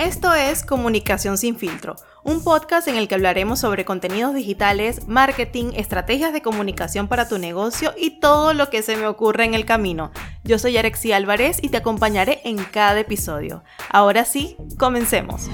Esto es Comunicación sin filtro, un podcast en el que hablaremos sobre contenidos digitales, marketing, estrategias de comunicación para tu negocio y todo lo que se me ocurre en el camino. Yo soy Arexi Álvarez y te acompañaré en cada episodio. Ahora sí, comencemos.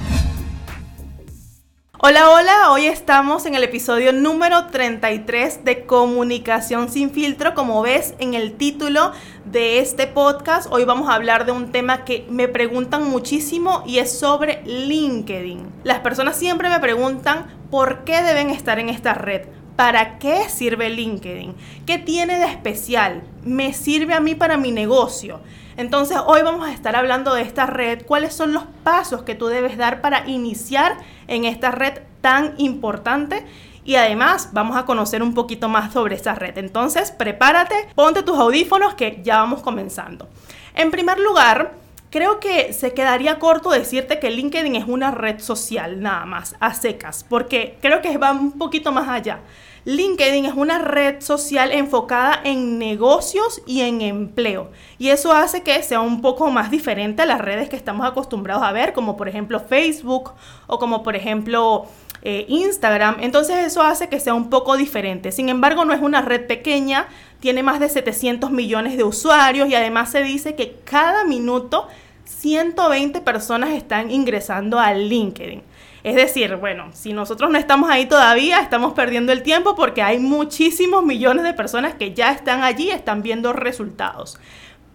Hola, hola, hoy estamos en el episodio número 33 de Comunicación sin filtro. Como ves en el título de este podcast, hoy vamos a hablar de un tema que me preguntan muchísimo y es sobre LinkedIn. Las personas siempre me preguntan por qué deben estar en esta red. ¿Para qué sirve LinkedIn? ¿Qué tiene de especial? ¿Me sirve a mí para mi negocio? Entonces hoy vamos a estar hablando de esta red, cuáles son los pasos que tú debes dar para iniciar en esta red tan importante y además vamos a conocer un poquito más sobre esta red. Entonces prepárate, ponte tus audífonos que ya vamos comenzando. En primer lugar, creo que se quedaría corto decirte que LinkedIn es una red social nada más, a secas, porque creo que va un poquito más allá. LinkedIn es una red social enfocada en negocios y en empleo. Y eso hace que sea un poco más diferente a las redes que estamos acostumbrados a ver, como por ejemplo Facebook o como por ejemplo eh, Instagram. Entonces eso hace que sea un poco diferente. Sin embargo, no es una red pequeña, tiene más de 700 millones de usuarios y además se dice que cada minuto 120 personas están ingresando a LinkedIn. Es decir, bueno, si nosotros no estamos ahí todavía, estamos perdiendo el tiempo porque hay muchísimos millones de personas que ya están allí, están viendo resultados.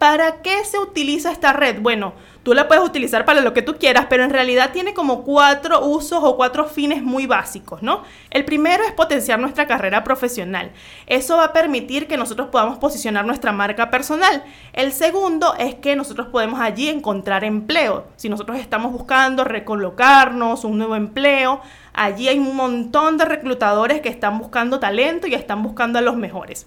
¿Para qué se utiliza esta red? Bueno, tú la puedes utilizar para lo que tú quieras, pero en realidad tiene como cuatro usos o cuatro fines muy básicos, ¿no? El primero es potenciar nuestra carrera profesional. Eso va a permitir que nosotros podamos posicionar nuestra marca personal. El segundo es que nosotros podemos allí encontrar empleo. Si nosotros estamos buscando recolocarnos, un nuevo empleo, allí hay un montón de reclutadores que están buscando talento y están buscando a los mejores.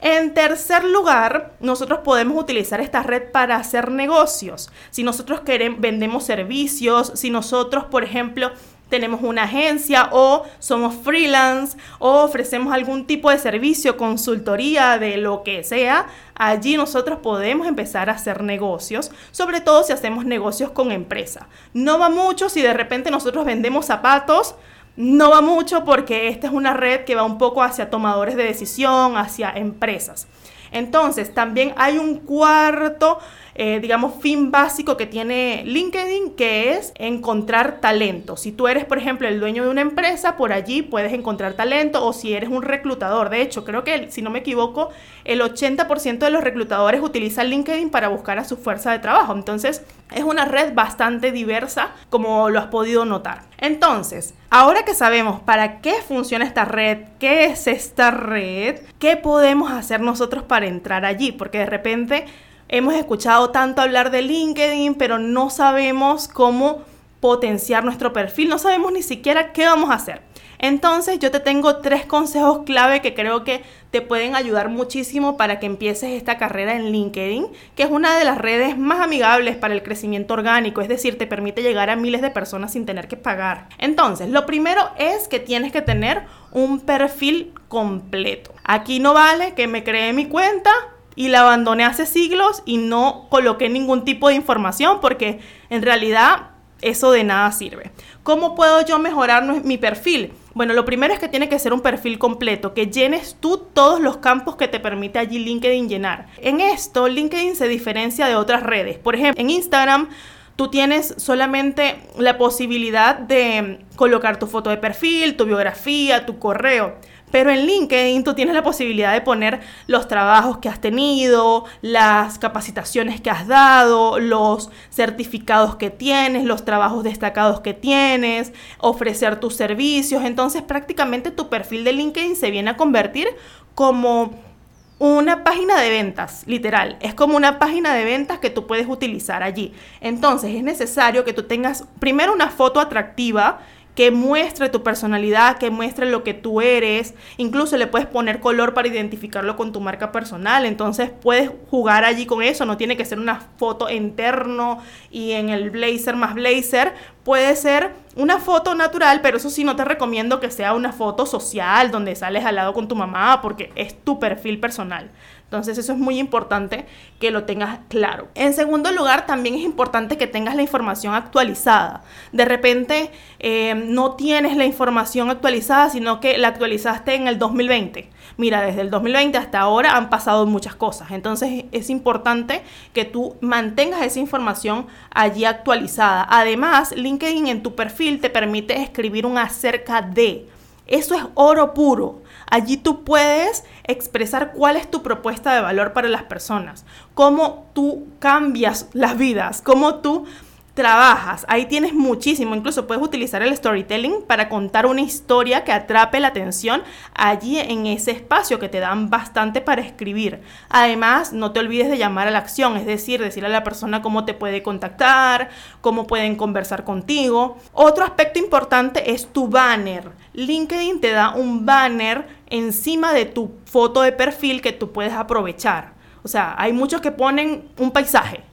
En tercer lugar, nosotros podemos utilizar esta red para hacer negocios. Si nosotros queremos, vendemos servicios, si nosotros, por ejemplo, tenemos una agencia o somos freelance o ofrecemos algún tipo de servicio, consultoría de lo que sea, allí nosotros podemos empezar a hacer negocios, sobre todo si hacemos negocios con empresa. No va mucho si de repente nosotros vendemos zapatos, no va mucho porque esta es una red que va un poco hacia tomadores de decisión, hacia empresas. Entonces, también hay un cuarto eh, digamos, fin básico que tiene LinkedIn, que es encontrar talento. Si tú eres, por ejemplo, el dueño de una empresa, por allí puedes encontrar talento, o si eres un reclutador. De hecho, creo que, si no me equivoco, el 80% de los reclutadores utilizan LinkedIn para buscar a su fuerza de trabajo. Entonces, es una red bastante diversa, como lo has podido notar. Entonces, ahora que sabemos para qué funciona esta red, qué es esta red, qué podemos hacer nosotros para entrar allí, porque de repente hemos escuchado tanto hablar de LinkedIn, pero no sabemos cómo potenciar nuestro perfil, no sabemos ni siquiera qué vamos a hacer. Entonces yo te tengo tres consejos clave que creo que te pueden ayudar muchísimo para que empieces esta carrera en LinkedIn, que es una de las redes más amigables para el crecimiento orgánico, es decir, te permite llegar a miles de personas sin tener que pagar. Entonces, lo primero es que tienes que tener un perfil completo. Aquí no vale que me cree mi cuenta, y la abandoné hace siglos y no coloqué ningún tipo de información porque en realidad eso de nada sirve. ¿Cómo puedo yo mejorar mi perfil? Bueno, lo primero es que tiene que ser un perfil completo, que llenes tú todos los campos que te permite allí LinkedIn llenar. En esto, LinkedIn se diferencia de otras redes. Por ejemplo, en Instagram tú tienes solamente la posibilidad de colocar tu foto de perfil, tu biografía, tu correo. Pero en LinkedIn tú tienes la posibilidad de poner los trabajos que has tenido, las capacitaciones que has dado, los certificados que tienes, los trabajos destacados que tienes, ofrecer tus servicios. Entonces prácticamente tu perfil de LinkedIn se viene a convertir como una página de ventas, literal. Es como una página de ventas que tú puedes utilizar allí. Entonces es necesario que tú tengas primero una foto atractiva que muestre tu personalidad, que muestre lo que tú eres. Incluso le puedes poner color para identificarlo con tu marca personal. Entonces puedes jugar allí con eso. No tiene que ser una foto interno y en el blazer más blazer. Puede ser una foto natural, pero eso sí no te recomiendo que sea una foto social donde sales al lado con tu mamá porque es tu perfil personal. Entonces eso es muy importante que lo tengas claro. En segundo lugar, también es importante que tengas la información actualizada. De repente eh, no tienes la información actualizada, sino que la actualizaste en el 2020. Mira, desde el 2020 hasta ahora han pasado muchas cosas. Entonces es importante que tú mantengas esa información allí actualizada. Además, LinkedIn en tu perfil te permite escribir un acerca de. Eso es oro puro. Allí tú puedes expresar cuál es tu propuesta de valor para las personas, cómo tú cambias las vidas, cómo tú trabajas. Ahí tienes muchísimo. Incluso puedes utilizar el storytelling para contar una historia que atrape la atención allí en ese espacio que te dan bastante para escribir. Además, no te olvides de llamar a la acción, es decir, decirle a la persona cómo te puede contactar, cómo pueden conversar contigo. Otro aspecto importante es tu banner. LinkedIn te da un banner encima de tu foto de perfil que tú puedes aprovechar. O sea, hay muchos que ponen un paisaje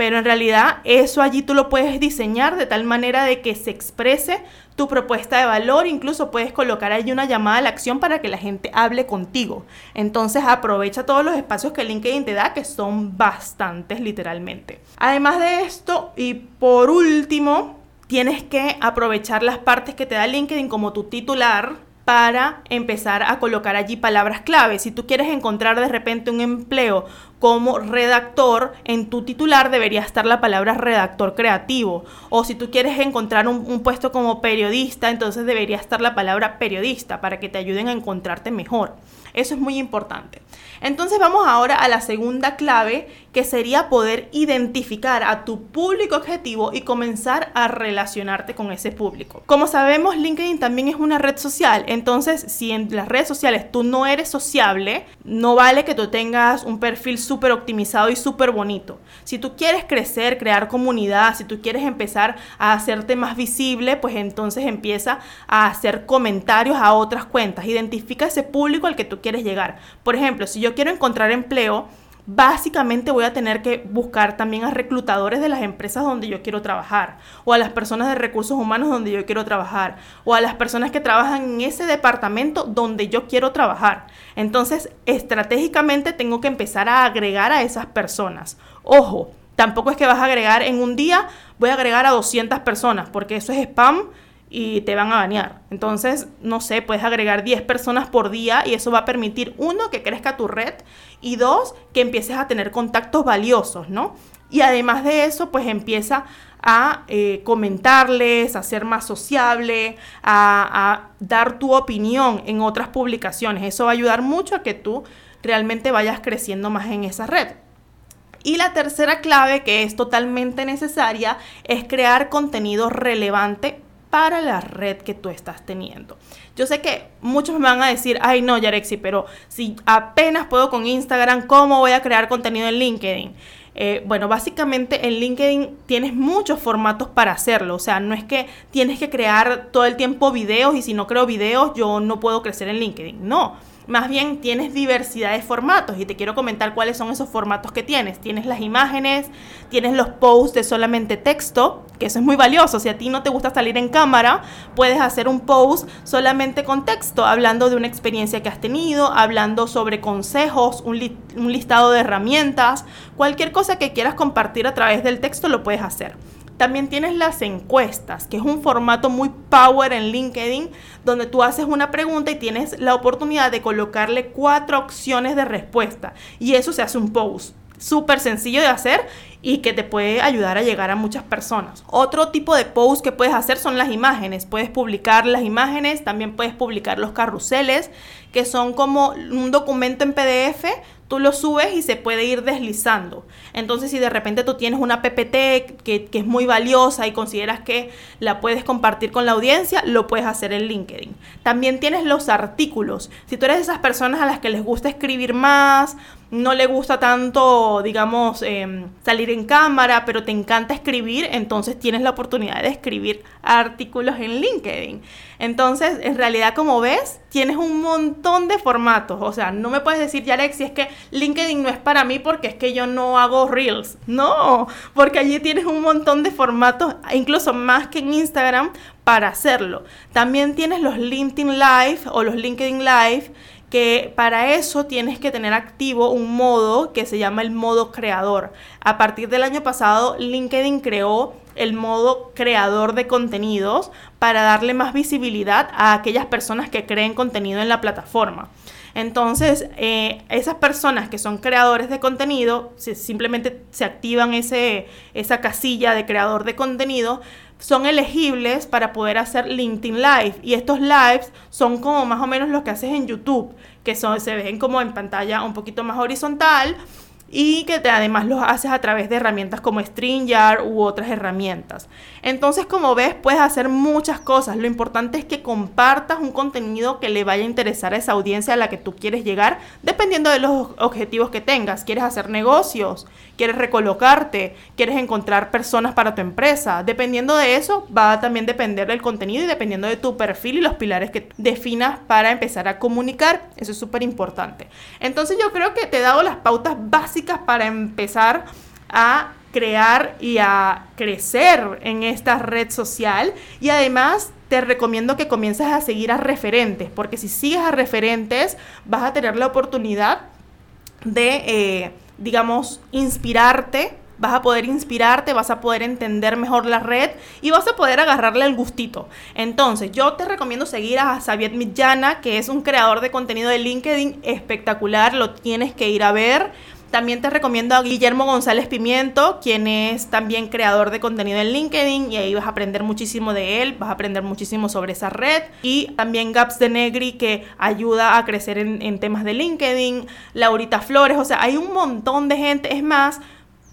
pero en realidad eso allí tú lo puedes diseñar de tal manera de que se exprese tu propuesta de valor, incluso puedes colocar allí una llamada a la acción para que la gente hable contigo. Entonces aprovecha todos los espacios que LinkedIn te da, que son bastantes literalmente. Además de esto, y por último, tienes que aprovechar las partes que te da LinkedIn como tu titular, para empezar a colocar allí palabras clave. Si tú quieres encontrar de repente un empleo como redactor, en tu titular debería estar la palabra redactor creativo. O si tú quieres encontrar un, puesto como periodista, entonces debería estar la palabra periodista para que te ayuden a encontrarte mejor. Eso es muy importante. Entonces vamos ahora a la segunda clave, que sería poder identificar a tu público objetivo y comenzar a relacionarte con ese público. Como sabemos, LinkedIn también es una red social. Entonces, si en las redes sociales tú no eres sociable, no vale que tú tengas un perfil súper optimizado y súper bonito. Si tú quieres crecer, crear comunidad, si tú quieres empezar a hacerte más visible, pues entonces empieza a hacer comentarios a otras cuentas. Identifica ese público al que tú quieres llegar. Por ejemplo, si yo quiero encontrar empleo, básicamente voy a tener que buscar también a reclutadores de las empresas donde yo quiero trabajar, o a las personas de recursos humanos donde yo quiero trabajar, o a las personas que trabajan en ese departamento donde yo quiero trabajar. Entonces, estratégicamente tengo que empezar a agregar a esas personas. Ojo, tampoco es que vas a agregar en un día, voy a agregar a 200 personas, porque eso es spam y te van a bañar. Entonces, no sé, puedes agregar 10 personas por día y eso va a permitir, uno, que crezca tu red y dos, que empieces a tener contactos valiosos, ¿no? Y además de eso, pues empieza a eh, comentarles, a ser más sociable, a, a dar tu opinión en otras publicaciones. Eso va a ayudar mucho a que tú realmente vayas creciendo más en esa red. Y la tercera clave que es totalmente necesaria es crear contenido relevante para la red que tú estás teniendo. Yo sé que muchos me van a decir, ay no, Yarexi, pero si apenas puedo con Instagram, ¿cómo voy a crear contenido en LinkedIn? Eh, bueno, básicamente en LinkedIn tienes muchos formatos para hacerlo. O sea, no es que tienes que crear todo el tiempo videos y si no creo videos yo no puedo crecer en LinkedIn. No más bien tienes diversidad de formatos y te quiero comentar cuáles son esos formatos que tienes. Tienes las imágenes, tienes los posts de solamente texto, que eso es muy valioso. Si a ti no te gusta salir en cámara, puedes hacer un post solamente con texto, hablando de una experiencia que has tenido, hablando sobre consejos, un, un listado de herramientas, cualquier cosa que quieras compartir a través del texto lo puedes hacer. También tienes las encuestas, que es un formato muy power en LinkedIn, donde tú haces una pregunta y tienes la oportunidad de colocarle cuatro opciones de respuesta. Y eso se hace un post. Súper sencillo de hacer y que te puede ayudar a llegar a muchas personas. Otro tipo de post que puedes hacer son las imágenes. Puedes publicar las imágenes, también puedes publicar los carruseles, que son como un documento en PDF tú lo subes y se puede ir deslizando. Entonces, si de repente tú tienes una PPT que, es muy valiosa y consideras que la puedes compartir con la audiencia, lo puedes hacer en LinkedIn. También tienes los artículos. Si tú eres de esas personas a las que les gusta escribir más, no le gusta tanto, digamos, em, salir en cámara, pero te encanta escribir, entonces tienes la oportunidad de escribir artículos en LinkedIn. Entonces, en realidad, como ves, tienes un montón de formatos. O sea, no me puedes decir, ya Alexi, es que LinkedIn no es para mí porque es que yo no hago reels. No, porque allí tienes un montón de formatos, incluso más que en Instagram, para hacerlo. También tienes los LinkedIn Live o los LinkedIn Live que para eso tienes que tener activo un modo que se llama el modo creador. A partir del año pasado, LinkedIn creó el modo creador de contenidos para darle más visibilidad a aquellas personas que creen contenido en la plataforma. Entonces, eh, esas personas que son creadores de contenido, simplemente se activan ese, esa casilla de creador de contenido, son elegibles para poder hacer LinkedIn Live. Y estos lives son como más o menos los que haces en YouTube, que son, se ven como en pantalla un poquito más horizontal y que además los haces a través de herramientas como StreamYard u otras herramientas. Entonces, como ves, puedes hacer muchas cosas. Lo importante es que compartas un contenido que le vaya a interesar a esa audiencia a la que tú quieres llegar, dependiendo de los objetivos que tengas. ¿Quieres hacer negocios? ¿Quieres recolocarte? ¿Quieres encontrar personas para tu empresa? Dependiendo de eso, va a también depender del contenido y dependiendo de tu perfil y los pilares que definas para empezar a comunicar. Eso es súper importante. Entonces, yo creo que te he dado las pautas básicas para empezar a crear y a crecer en esta red social y además te recomiendo que comiences a seguir a referentes porque si sigues a referentes vas a tener la oportunidad de eh, digamos inspirarte vas a poder inspirarte, vas a poder entender mejor la red y vas a poder agarrarle el gustito. Entonces, yo te recomiendo seguir a Xavier Millana, que es un creador de contenido de LinkedIn espectacular, lo tienes que ir a ver. También te recomiendo a Guillermo González Pimiento, quien es también creador de contenido en LinkedIn y ahí vas a aprender muchísimo de él, vas a aprender muchísimo sobre esa red. Y también Gaps de Negri, que ayuda a crecer en, temas de LinkedIn. Laurita Flores, o sea, hay un montón de gente. Es más,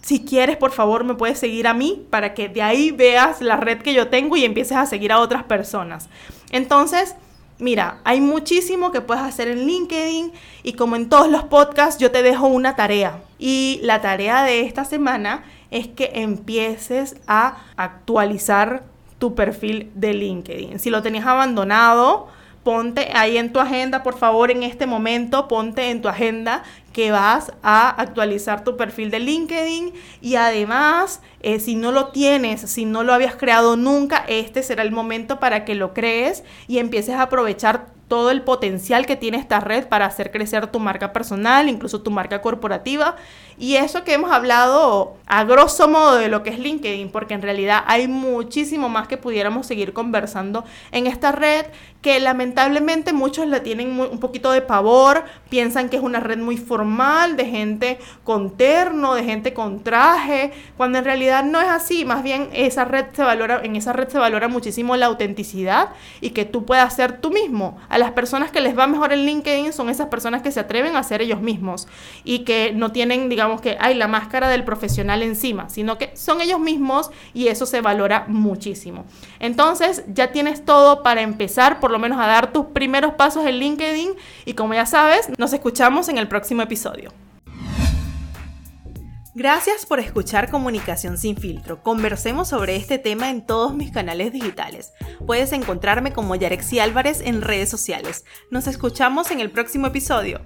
si quieres, por favor, me puedes seguir a mí para que de ahí veas la red que yo tengo y empieces a seguir a otras personas. Entonces, Mira, hay muchísimo que puedes hacer en LinkedIn y como en todos los podcasts yo te dejo una tarea. Y la tarea de esta semana es que empieces a actualizar tu perfil de LinkedIn. Si lo tenías abandonado, ponte ahí en tu agenda, por favor, en este momento, ponte en tu agenda que vas a actualizar tu perfil de LinkedIn y además, eh, si no lo tienes, si no lo habías creado nunca, este será el momento para que lo crees y empieces a aprovechar todo el potencial que tiene esta red para hacer crecer tu marca personal, incluso tu marca corporativa. Y eso que hemos hablado a grosso modo de lo que es LinkedIn, porque en realidad hay muchísimo más que pudiéramos seguir conversando en esta red, que lamentablemente muchos la tienen un poquito de pavor, piensan que es una red muy formal, de gente con terno, de gente con traje, cuando en realidad no es así, más bien esa red se valora, en esa red se valora muchísimo la autenticidad y que tú puedas ser tú mismo. Las personas que les va mejor en LinkedIn son esas personas que se atreven a ser ellos mismos y que no tienen, que, hay la máscara del profesional encima, sino que son ellos mismos y eso se valora muchísimo. Entonces, ya tienes todo para empezar por lo menos a dar tus primeros pasos en LinkedIn y como ya sabes, nos escuchamos en el próximo episodio. Gracias por escuchar Comunicación sin filtro. Conversemos sobre este tema en todos mis canales digitales. Puedes encontrarme como Yarexi Álvarez en redes sociales. Nos escuchamos en el próximo episodio.